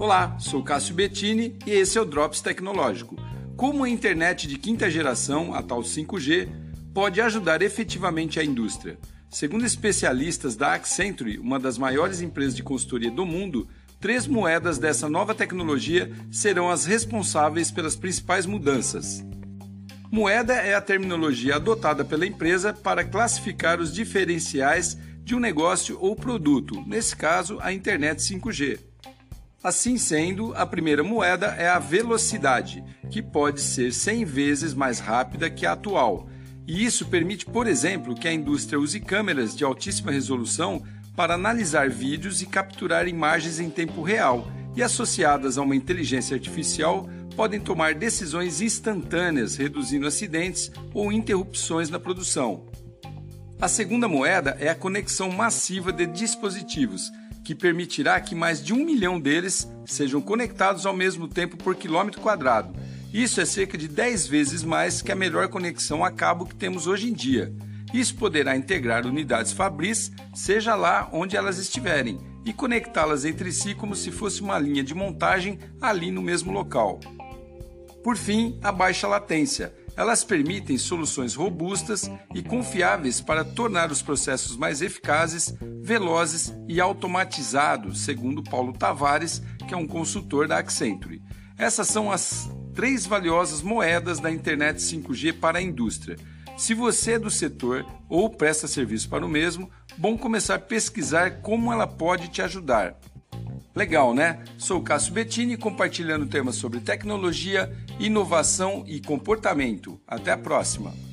Olá, sou Cássio Bettini e esse é o Drops Tecnológico. Como a internet de quinta geração, a tal 5G, pode ajudar efetivamente a indústria? Segundo especialistas da Accenture, uma das maiores empresas de consultoria do mundo, três moedas dessa nova tecnologia serão as responsáveis pelas principais mudanças. Moeda é a terminologia adotada pela empresa para classificar os diferenciais de um negócio ou produto, nesse caso, a internet 5G. Assim sendo, a primeira moeda é a velocidade, que pode ser 100 vezes mais rápida que a atual. E isso permite, por exemplo, que a indústria use câmeras de altíssima resolução para analisar vídeos e capturar imagens em tempo real, e associadas a uma inteligência artificial, podem tomar decisões instantâneas, reduzindo acidentes ou interrupções na produção. A segunda moeda é a conexão massiva de dispositivos que permitirá que mais de um milhão deles sejam conectados ao mesmo tempo por quilômetro quadrado. Isso é cerca de 10 vezes mais que a melhor conexão a cabo que temos hoje em dia. Isso poderá integrar unidades Fabris, seja lá onde elas estiverem, e conectá-las entre si como se fosse uma linha de montagem ali no mesmo local. Por fim, a baixa latência elas permitem soluções robustas e confiáveis para tornar os processos mais eficazes, velozes e automatizados, segundo Paulo Tavares, que é um consultor da Accenture. Essas são as três valiosas moedas da internet 5G para a indústria. Se você é do setor ou presta serviço para o mesmo, bom começar a pesquisar como ela pode te ajudar. Legal, né? Sou Cássio Bettini compartilhando temas sobre tecnologia, inovação e comportamento. Até a próxima!